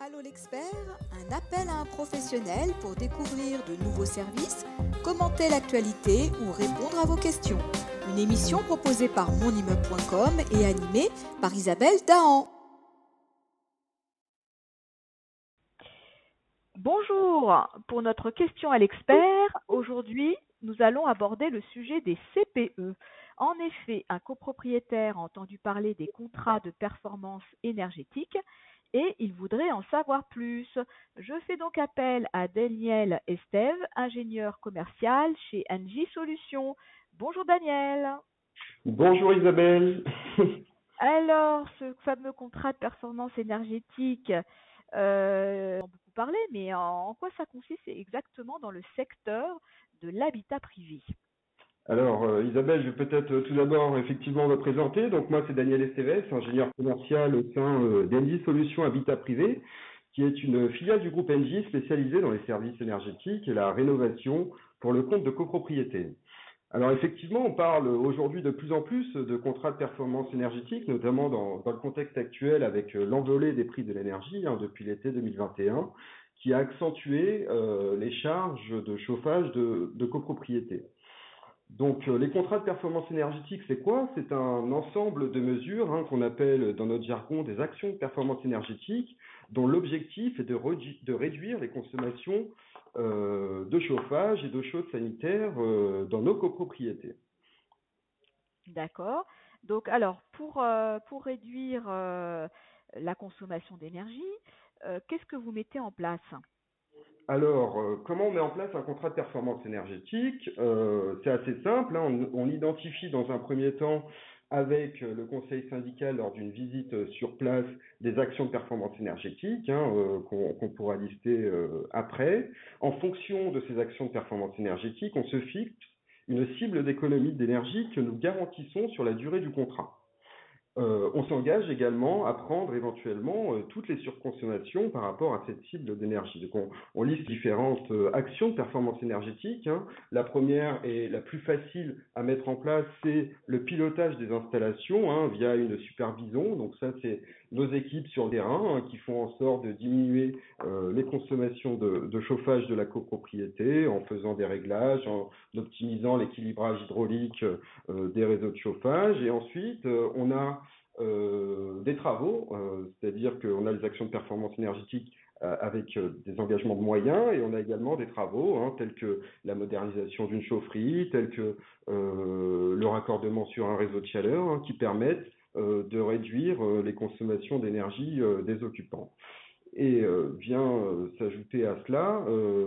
Allô l'expert, un appel à un professionnel pour découvrir de nouveaux services, commenter l'actualité ou répondre à vos questions. Une émission proposée par monimmeuble.com et animée par Isabelle Dahan. Bonjour, pour notre question à l'expert, aujourd'hui nous allons aborder le sujet des CPE. En effet, un copropriétaire a entendu parler des contrats de performance énergétique et il voudrait en savoir plus. Je fais donc appel à Daniel Estève, ingénieur commercial chez Engie Solutions. Bonjour Daniel. Bonjour Isabelle. Alors, ce fameux contrat de performance énergétique, euh, on a beaucoup parlé, mais en quoi ça consiste exactement dans le secteur de l'habitat privé? Alors, euh, Isabelle, je vais peut-être euh, tout d'abord effectivement me présenter. Donc, moi, c'est Daniel Esteves, ingénieur commercial au sein euh, d'Engie Solutions Habitat Privé, qui est une filiale du groupe Engie spécialisée dans les services énergétiques et la rénovation pour le compte de copropriété. Alors, effectivement, on parle aujourd'hui de plus en plus de contrats de performance énergétique, notamment dans, le contexte actuel avec l'envolée des prix de l'énergie hein, depuis l'été 2021, qui a accentué les charges de chauffage de, de copropriété. Donc, euh, les contrats de performance énergétique, c'est quoi? C'est un ensemble de mesures hein, qu'on appelle dans notre jargon des actions de performance énergétique, dont l'objectif est de, réduire les consommations euh, de chauffage et d'eau chaude sanitaire euh, dans nos copropriétés. D'accord. Donc, alors, pour réduire la consommation d'énergie, qu'est-ce que vous mettez en place? Alors, euh, comment on met en place un contrat de performance énergétique? Euh, C'est assez simple. Hein. On, identifie dans un premier temps avec le conseil syndical lors d'une visite sur place des actions de performance énergétique hein, euh, qu'on pourra lister après. En fonction de ces actions de performance énergétique, on se fixe une cible d'économie d'énergie que nous garantissons sur la durée du contrat. Euh, on s'engage également à prendre éventuellement euh, toutes les surconsommations par rapport à cette cible d'énergie. Donc on, liste différentes euh, actions de performance énergétique. Hein. La première et la plus facile à mettre en place, c'est le pilotage des installations hein, via une supervision. Donc ça, c'est nos équipes sur le terrain hein, qui font en sorte de diminuer les consommations de, chauffage de la copropriété en faisant des réglages, en optimisant l'équilibrage hydraulique des réseaux de chauffage. Et ensuite, on a euh, des travaux, euh, c'est-à-dire qu'on a les actions de performance énergétique euh, avec des engagements de moyens et on a également des travaux hein, tels que la modernisation d'une chaufferie, tels que le raccordement sur un réseau de chaleur hein, qui permettent de réduire les consommations d'énergie des occupants. Et vient s'ajouter à cela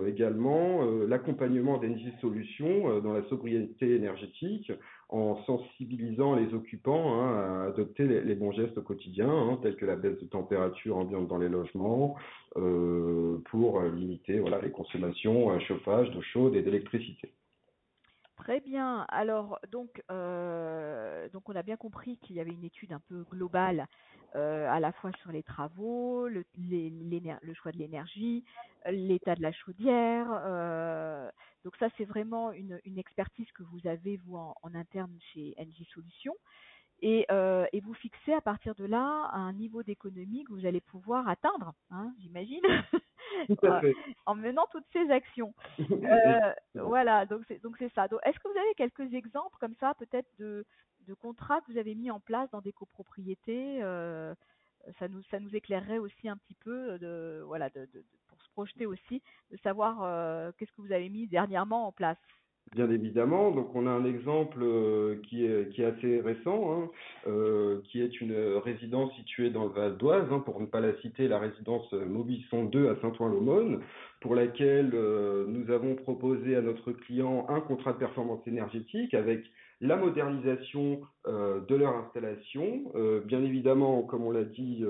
également l'accompagnement d'Engie Solutions dans la sobriété énergétique en sensibilisant les occupants hein, à adopter les, bons gestes au quotidien, hein, tels que la baisse de température ambiante dans les logements, euh, pour limiter voilà, les consommations, euh, chauffage, d'eau chaude et d'électricité. Très bien. Alors, donc, euh, donc on a bien compris qu'il y avait une étude un peu globale euh, à la fois sur les travaux, le, le choix de l'énergie, l'état de la chaudière. Euh, donc ça, c'est vraiment une, expertise que vous avez, vous, en, interne chez NG Solutions. Et, et, vous fixez à partir de là un niveau d'économie que vous allez pouvoir atteindre, hein, j'imagine, en menant toutes ces actions. Euh, voilà, donc c'est donc c'est ça. Est-ce que vous avez quelques exemples comme ça, peut-être de, de contrats que vous avez mis en place dans des copropriétés euh, ça nous ça nous éclairerait aussi un petit peu de voilà de, de, pour se projeter aussi de savoir euh, qu'est-ce que vous avez mis dernièrement en place? Bien évidemment, donc on a un exemple euh, qui, est, assez récent, hein, euh, qui est une résidence située dans le Val d'Oise, hein, pour ne pas la citer, la résidence Mobisson 2 à Saint-Ouen-l'Aumône, pour laquelle euh, nous avons proposé à notre client un contrat de performance énergétique avec la modernisation de leur installation, bien évidemment, comme on l'a dit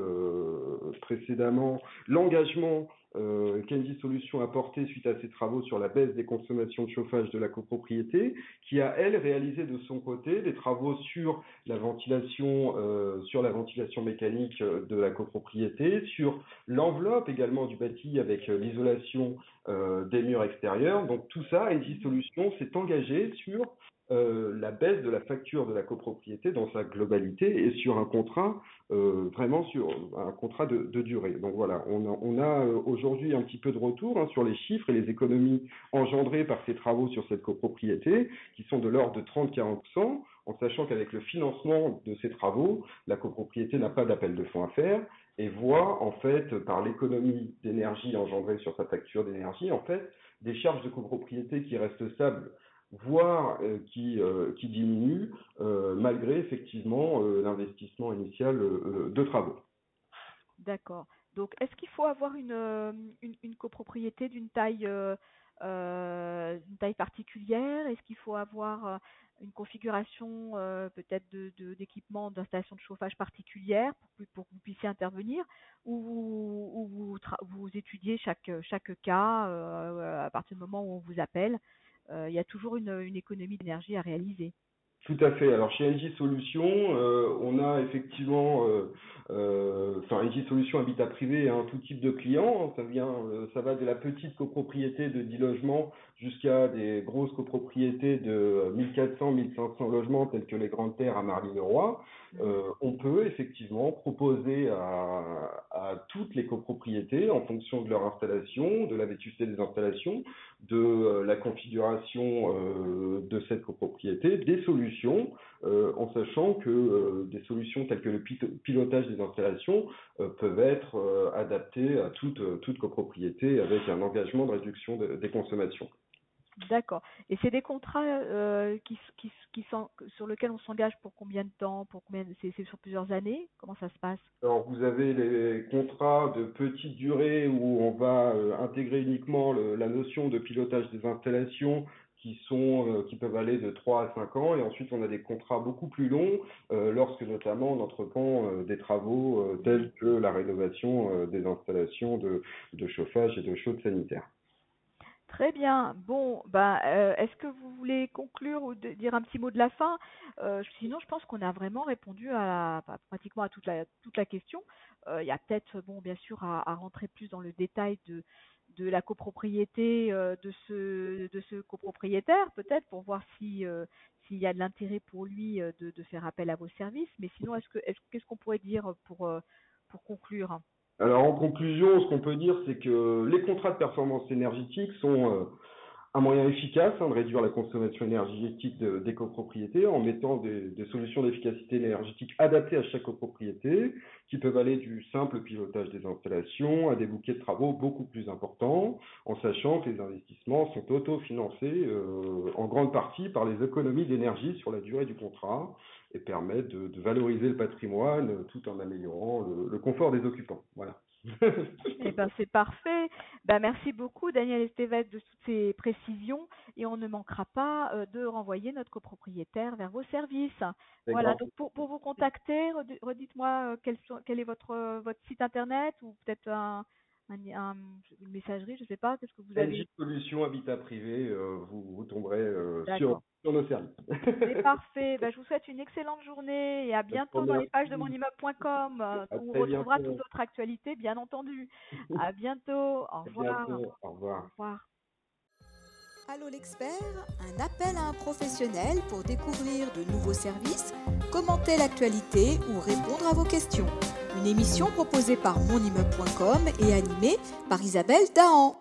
précédemment, l'engagement euh, Solutions a porté suite à ses travaux sur la baisse des consommations de chauffage de la copropriété, qui a elle réalisé de son côté des travaux sur la ventilation, euh, sur la ventilation mécanique euh, de la copropriété, sur l'enveloppe également du bâti avec euh, l'isolation euh, des murs extérieurs. Donc tout ça, Kenji Solutions s'est engagé sur euh, la baisse de la facture de la copropriété dans sa globalité et sur un contrat, euh, vraiment sur un contrat de, durée. Donc voilà, on a, euh, aujourd'hui un petit peu de retour hein, sur les chiffres et les économies engendrées par ces travaux sur cette copropriété, qui sont de l'ordre de 30-40%, en sachant qu'avec le financement de ces travaux, la copropriété n'a pas d'appel de fonds à faire et voit en fait par l'économie d'énergie engendrée sur sa facture d'énergie, en fait, des charges de copropriété qui restent stables voire euh, qui, euh, qui diminue euh, malgré effectivement l'investissement initial de travaux. D'accord. Donc, est-ce qu'il faut avoir une, une, copropriété d'une taille, taille particulière? Est-ce qu'il faut avoir une configuration peut-être d'équipement de, d'installation de chauffage particulière pour, pour, que vous puissiez intervenir? Ou vous, étudiez chaque, chaque cas à partir du moment où on vous appelle? Il y a toujours une, économie d'énergie à réaliser. Tout à fait. Alors chez NJ Solutions, euh, on a effectivement, euh, euh, enfin Solutions Habitat Privé, un tout type de clients. Ça vient, euh, ça va de la petite copropriété de 10 logements jusqu'à des grosses copropriétés de 1400, 1500 logements tels que les Grandes Terres à Marly-le-Roi. Euh, on peut effectivement proposer à, à, toutes les copropriétés, en fonction de leur installation, de la vétusté des installations, de euh, la configuration euh, de cette copropriété, des solutions, en sachant que des solutions telles que le pilotage des installations peuvent être adaptées à toute, toute copropriété avec un engagement de réduction des consommations. D'accord. Et c'est des contrats euh, qui, qui, sont, sur lesquels on s'engage pour combien de temps Pour combien C'est sur plusieurs années? Comment ça se passe? Alors vous avez les contrats de petite durée où on va euh, intégrer uniquement le, la notion de pilotage des installations qui sont euh, qui peuvent aller de 3 à 5 ans et ensuite on a des contrats beaucoup plus longs lorsque notamment on entreprend des travaux tels que la rénovation des installations de, de chauffage et de chaude sanitaire. Très bien. Bon, ben, euh, est-ce que vous voulez conclure ou dire un petit mot de la fin? Euh, Sinon, je pense qu'on a vraiment répondu à pratiquement à toute la, toute la question. Euh, il y a peut-être, bon, bien sûr, à, rentrer plus dans le détail de, de la copropriété de ce de ce copropriétaire, peut-être pour voir si s'il y a de l'intérêt pour lui de, de, faire appel à vos services. Mais sinon, est-ce que est-ce qu'est-ce qu'on pourrait dire pour pour conclure? Alors en conclusion, ce qu'on peut dire, c'est que les contrats de performance énergétique sont euh, un moyen efficace hein, de réduire la consommation énergétique des copropriétés en mettant des, solutions d'efficacité énergétique adaptées à chaque copropriété, qui peuvent aller du simple pilotage des installations à des bouquets de travaux beaucoup plus importants, en sachant que les investissements sont autofinancés euh, en grande partie par les économies d'énergie sur la durée du contrat et permettent de, de valoriser le patrimoine tout en améliorant le, le confort des occupants. Voilà. eh ben c'est parfait. Ben merci beaucoup Daniel Estevez de toutes ces précisions et on ne manquera pas euh, de renvoyer notre copropriétaire vers vos services. Voilà, donc pour, pour vous contacter, redites-moi euh, quel, quel est votre votre site internet ou peut-être un, un, une messagerie, je sais pas, qu'est-ce que vous avez Solution Habitat Privé, euh, vous, vous tomberez euh, sur, sur, nos services. C'est parfait. Ben, je vous souhaite une excellente journée et à bientôt dans les pages de monimmeuble.com euh, où on retrouvera toute votre actualité, bien entendu. à bientôt. Au revoir. Au revoir. Au revoir. Allô l'expert, un appel à un professionnel pour découvrir de nouveaux services, commenter l'actualité ou répondre à vos questions. Une émission proposée par monimmeuble.com et animée par Isabelle Dahan.